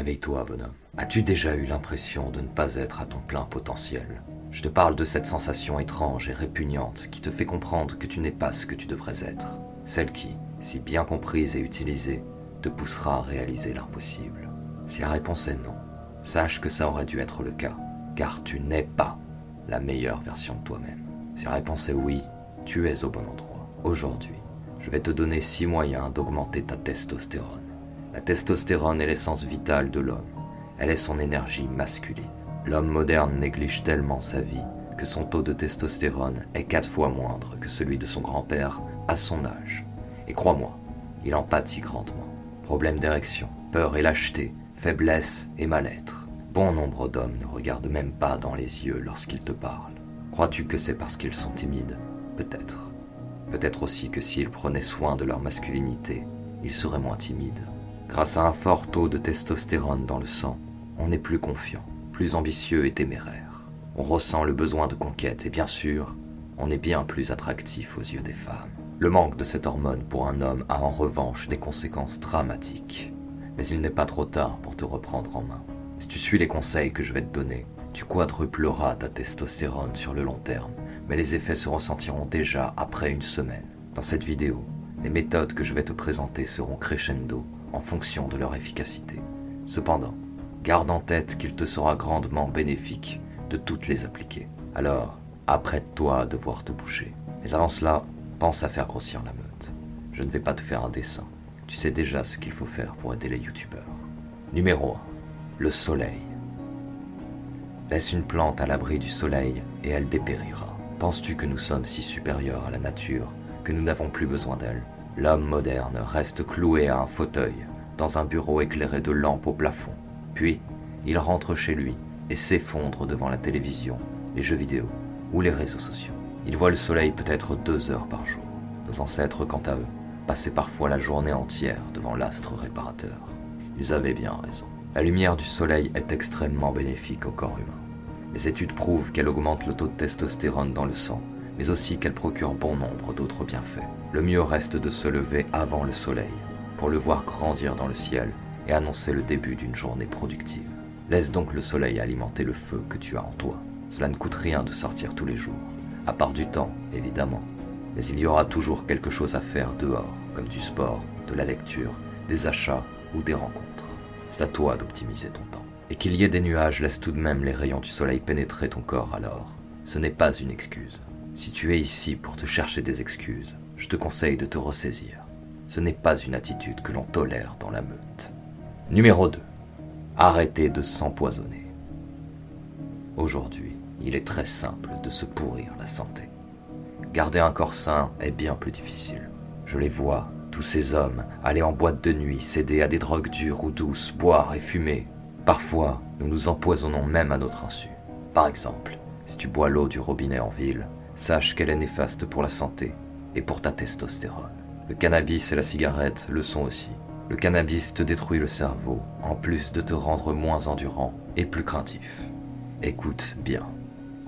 Réveille-toi, bonhomme. As-tu déjà eu l'impression de ne pas être à ton plein potentiel? Je te parle de cette sensation étrange et répugnante qui te fait comprendre que tu n'es pas ce que tu devrais être. Celle qui, si bien comprise et utilisée, te poussera à réaliser l'impossible. Si la réponse est non, sache que ça aurait dû être le cas, car tu n'es pas la meilleure version de toi-même. Si la réponse est oui, tu es au bon endroit. Aujourd'hui, je vais te donner six moyens d'augmenter ta testostérone. La testostérone est l'essence vitale de l'homme. Elle est son énergie masculine. L'homme moderne néglige tellement sa vie que son taux de testostérone est quatre fois moindre que celui de son grand-père à son âge. Et crois-moi, il en pâtit grandement. Problème d'érection, peur et lâcheté, faiblesse et mal-être. Bon nombre d'hommes ne regardent même pas dans les yeux lorsqu'ils te parlent. Crois-tu que c'est parce qu'ils sont timides? Peut-être. Peut-être aussi que s'ils prenaient soin de leur masculinité, ils seraient moins timides. Grâce à un fort taux de testostérone dans le sang, on est plus confiant, plus ambitieux et téméraire. On ressent le besoin de conquête et bien sûr, on est bien plus attractif aux yeux des femmes. Le manque de cette hormone pour un homme a en revanche des conséquences dramatiques. Mais il n'est pas trop tard pour te reprendre en main. Si tu suis les conseils que je vais te donner, tu quadrupleras ta testostérone sur le long terme, mais les effets se ressentiront déjà après une semaine. Dans cette vidéo, les méthodes que je vais te présenter seront crescendo en fonction de leur efficacité. Cependant, garde en tête qu'il te sera grandement bénéfique de toutes les appliquer. Alors, apprête-toi à devoir te bouger. Mais avant cela, pense à faire grossir la meute. Je ne vais pas te faire un dessin. Tu sais déjà ce qu'il faut faire pour aider les youtubeurs. Numéro 1. Le soleil. Laisse une plante à l'abri du soleil et elle dépérira. Penses-tu que nous sommes si supérieurs à la nature que nous n'avons plus besoin d'elle? L'homme moderne reste cloué à un fauteuil, dans un bureau éclairé de lampes au plafond. Puis, il rentre chez lui et s'effondre devant la télévision, les jeux vidéo ou les réseaux sociaux. Il voit le soleil peut-être deux heures par jour. Nos ancêtres, quant à eux, passaient parfois la journée entière devant l'astre réparateur. Ils avaient bien raison. La lumière du soleil est extrêmement bénéfique au corps humain. Les études prouvent qu'elle augmente le taux de testostérone dans le sang, mais aussi qu'elle procure bon nombre d'autres bienfaits. Le mieux reste de se lever avant le soleil, pour le voir grandir dans le ciel et annoncer le début d'une journée productive. Laisse donc le soleil alimenter le feu que tu as en toi. Cela ne coûte rien de sortir tous les jours, à part du temps, évidemment. Mais il y aura toujours quelque chose à faire dehors, comme du sport, de la lecture, des achats ou des rencontres. C'est à toi d'optimiser ton temps. Et qu'il y ait des nuages laisse tout de même les rayons du soleil pénétrer ton corps alors. Ce n'est pas une excuse. Si tu es ici pour te chercher des excuses, je te conseille de te ressaisir. Ce n'est pas une attitude que l'on tolère dans la meute. Numéro 2. Arrêtez de s'empoisonner. Aujourd'hui, il est très simple de se pourrir la santé. Garder un corps sain est bien plus difficile. Je les vois, tous ces hommes, aller en boîte de nuit, céder à des drogues dures ou douces, boire et fumer. Parfois, nous nous empoisonnons même à notre insu. Par exemple, si tu bois l'eau du robinet en ville, sache qu'elle est néfaste pour la santé et pour ta testostérone. Le cannabis et la cigarette le sont aussi. Le cannabis te détruit le cerveau, en plus de te rendre moins endurant et plus craintif. Écoute bien,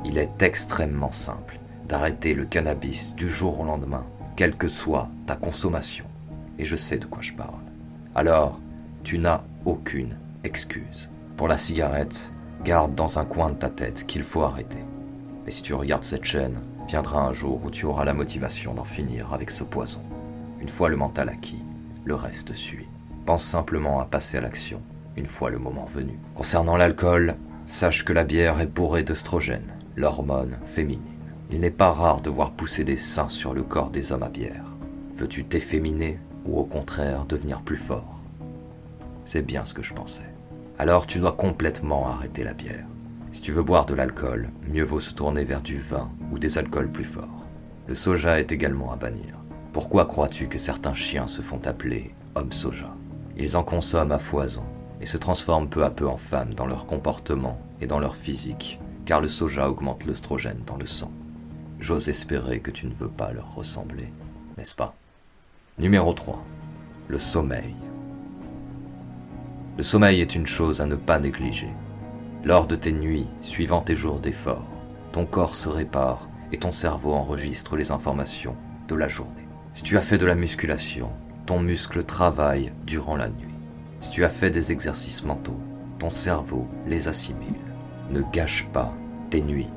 il est extrêmement simple d'arrêter le cannabis du jour au lendemain, quelle que soit ta consommation. Et je sais de quoi je parle. Alors, tu n'as aucune excuse. Pour la cigarette, garde dans un coin de ta tête qu'il faut arrêter. Et si tu regardes cette chaîne, viendra un jour où tu auras la motivation d'en finir avec ce poison. Une fois le mental acquis, le reste suit. Pense simplement à passer à l'action, une fois le moment venu. Concernant l'alcool, sache que la bière est bourrée d'œstrogène, l'hormone féminine. Il n'est pas rare de voir pousser des seins sur le corps des hommes à bière. Veux-tu t'efféminer ou au contraire devenir plus fort? C'est bien ce que je pensais. Alors tu dois complètement arrêter la bière. Si tu veux boire de l'alcool, mieux vaut se tourner vers du vin ou des alcools plus forts. Le soja est également à bannir. Pourquoi crois-tu que certains chiens se font appeler hommes soja? Ils en consomment à foison et se transforment peu à peu en femmes dans leur comportement et dans leur physique, car le soja augmente l'œstrogène dans le sang. J'ose espérer que tu ne veux pas leur ressembler, n'est-ce pas? Numéro 3. Le sommeil. Le sommeil est une chose à ne pas négliger. Lors de tes nuits, suivant tes jours d'effort, ton corps se répare et ton cerveau enregistre les informations de la journée. Si tu as fait de la musculation, ton muscle travaille durant la nuit. Si tu as fait des exercices mentaux, ton cerveau les assimile. Ne gâche pas tes nuits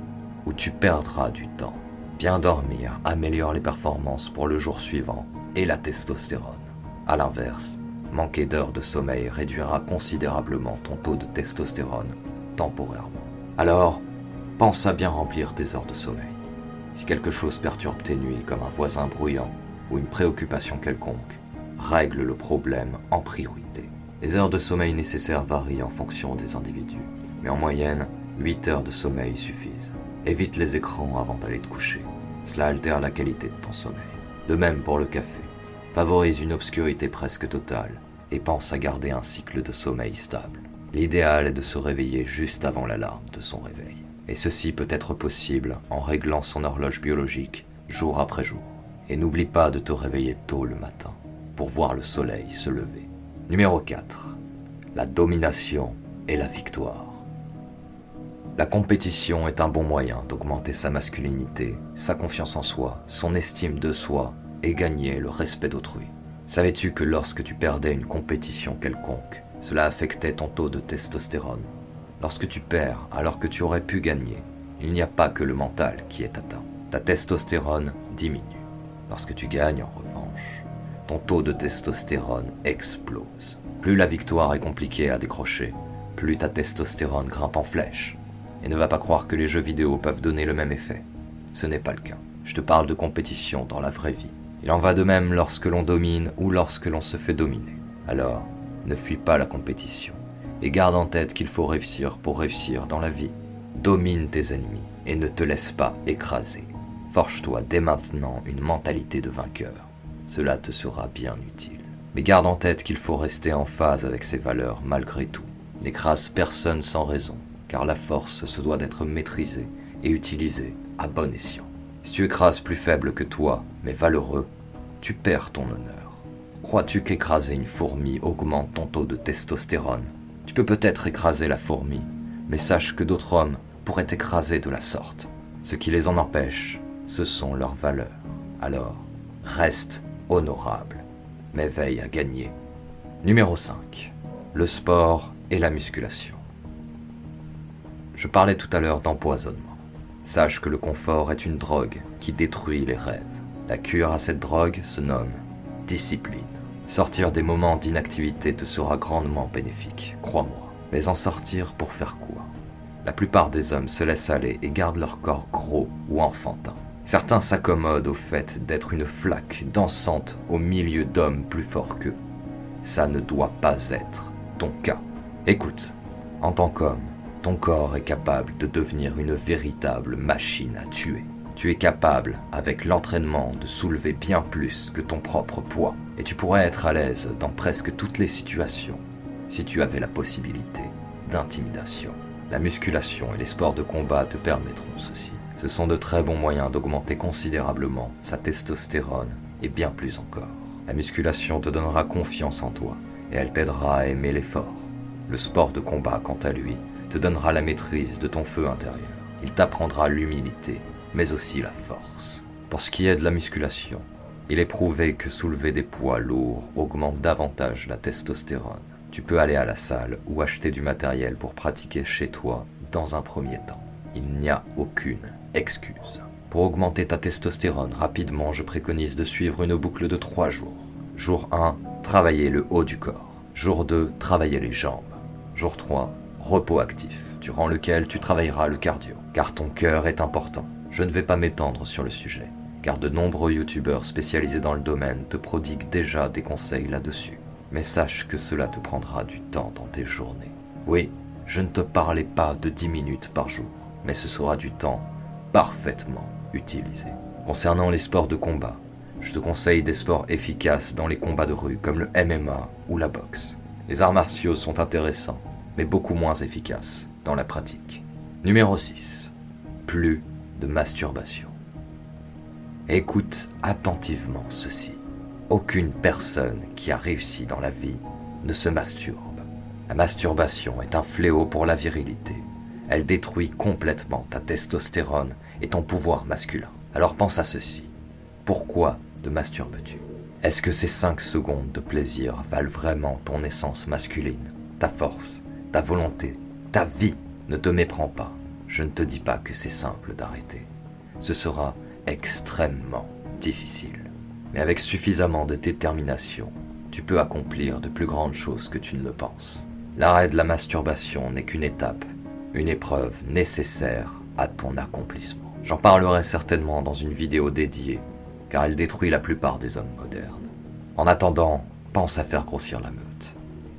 où tu perdras du temps. Bien dormir améliore les performances pour le jour suivant et la testostérone. A l'inverse, manquer d'heures de sommeil réduira considérablement ton taux de testostérone temporairement. Alors, pense à bien remplir tes heures de sommeil. Si quelque chose perturbe tes nuits comme un voisin bruyant ou une préoccupation quelconque, règle le problème en priorité. Les heures de sommeil nécessaires varient en fonction des individus, mais en moyenne, 8 heures de sommeil suffisent. Évite les écrans avant d'aller te coucher. Cela altère la qualité de ton sommeil. De même pour le café. Favorise une obscurité presque totale et pense à garder un cycle de sommeil stable. L'idéal est de se réveiller juste avant l'alarme de son réveil. Et ceci peut être possible en réglant son horloge biologique jour après jour. Et n'oublie pas de te réveiller tôt le matin pour voir le soleil se lever. Numéro 4. La domination et la victoire. La compétition est un bon moyen d'augmenter sa masculinité, sa confiance en soi, son estime de soi et gagner le respect d'autrui. Savais-tu que lorsque tu perdais une compétition quelconque, cela affectait ton taux de testostérone Lorsque tu perds alors que tu aurais pu gagner, il n'y a pas que le mental qui est atteint. Ta testostérone diminue. Lorsque tu gagnes, en revanche, ton taux de testostérone explose. Plus la victoire est compliquée à décrocher, plus ta testostérone grimpe en flèche. Et ne va pas croire que les jeux vidéo peuvent donner le même effet. Ce n'est pas le cas. Je te parle de compétition dans la vraie vie. Il en va de même lorsque l'on domine ou lorsque l'on se fait dominer. Alors, ne fuis pas la compétition. Et garde en tête qu'il faut réussir pour réussir dans la vie. Domine tes ennemis et ne te laisse pas écraser. Forge-toi dès maintenant une mentalité de vainqueur. Cela te sera bien utile. Mais garde en tête qu'il faut rester en phase avec ses valeurs malgré tout. N'écrase personne sans raison car la force se doit d'être maîtrisée et utilisée à bon escient. Si tu écrases plus faible que toi, mais valeureux, tu perds ton honneur. Crois-tu qu'écraser une fourmi augmente ton taux de testostérone? Tu peux peut-être écraser la fourmi, mais sache que d'autres hommes pourraient écraser de la sorte. Ce qui les en empêche, ce sont leurs valeurs. Alors, reste honorable, mais veille à gagner. Numéro 5. Le sport et la musculation. Je parlais tout à l'heure d'empoisonnement. Sache que le confort est une drogue qui détruit les rêves. La cure à cette drogue se nomme discipline. Sortir des moments d'inactivité te sera grandement bénéfique, crois-moi. Mais en sortir pour faire quoi? La plupart des hommes se laissent aller et gardent leur corps gros ou enfantin. Certains s'accommodent au fait d'être une flaque dansante au milieu d'hommes plus forts qu'eux. Ça ne doit pas être ton cas. Écoute, en tant qu'homme, ton corps est capable de devenir une véritable machine à tuer. Tu es capable, avec l'entraînement, de soulever bien plus que ton propre poids. Et tu pourrais être à l'aise dans presque toutes les situations si tu avais la possibilité d'intimidation. La musculation et les sports de combat te permettront ceci. Ce sont de très bons moyens d'augmenter considérablement sa testostérone et bien plus encore. La musculation te donnera confiance en toi et elle t'aidera à aimer l'effort. Le sport de combat, quant à lui, te donnera la maîtrise de ton feu intérieur. Il t'apprendra l'humilité, mais aussi la force. Pour ce qui est de la musculation, il est prouvé que soulever des poids lourds augmente davantage la testostérone. Tu peux aller à la salle ou acheter du matériel pour pratiquer chez toi dans un premier temps. Il n'y a aucune excuse. Pour augmenter ta testostérone rapidement, je préconise de suivre une boucle de 3 jours. Jour 1, travailler le haut du corps. Jour 2, travailler les jambes. Jour 3, repos actif, durant lequel tu travailleras le cardio, car ton cœur est important. Je ne vais pas m'étendre sur le sujet, car de nombreux youtubeurs spécialisés dans le domaine te prodiguent déjà des conseils là-dessus. Mais sache que cela te prendra du temps dans tes journées. Oui, je ne te parlais pas de 10 minutes par jour, mais ce sera du temps parfaitement utilisé. Concernant les sports de combat, je te conseille des sports efficaces dans les combats de rue comme le MMA ou la boxe. Les arts martiaux sont intéressants, mais beaucoup moins efficace dans la pratique. Numéro 6. Plus de masturbation. Écoute attentivement ceci. Aucune personne qui a réussi dans la vie ne se masturbe. La masturbation est un fléau pour la virilité. Elle détruit complètement ta testostérone et ton pouvoir masculin. Alors pense à ceci. Pourquoi te masturbes-tu? Est-ce que ces 5 secondes de plaisir valent vraiment ton essence masculine, ta force, ta volonté, ta vie Ne te méprends pas. Je ne te dis pas que c'est simple d'arrêter. Ce sera extrêmement difficile. Mais avec suffisamment de détermination, tu peux accomplir de plus grandes choses que tu ne le penses. L'arrêt de la masturbation n'est qu'une étape, une épreuve nécessaire à ton accomplissement. J'en parlerai certainement dans une vidéo dédiée, car elle détruit la plupart des hommes modernes. En attendant, pense à faire grossir la meute.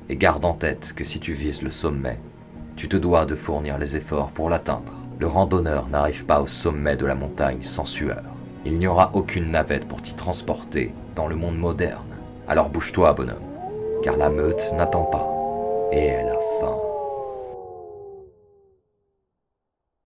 Et garde en tête que si tu vises le sommet, tu te dois de fournir les efforts pour l'atteindre. Le randonneur n'arrive pas au sommet de la montagne sans sueur. Il n'y aura aucune navette pour t'y transporter dans le monde moderne. Alors bouge-toi, bonhomme, car la meute n'attend pas, et elle a faim.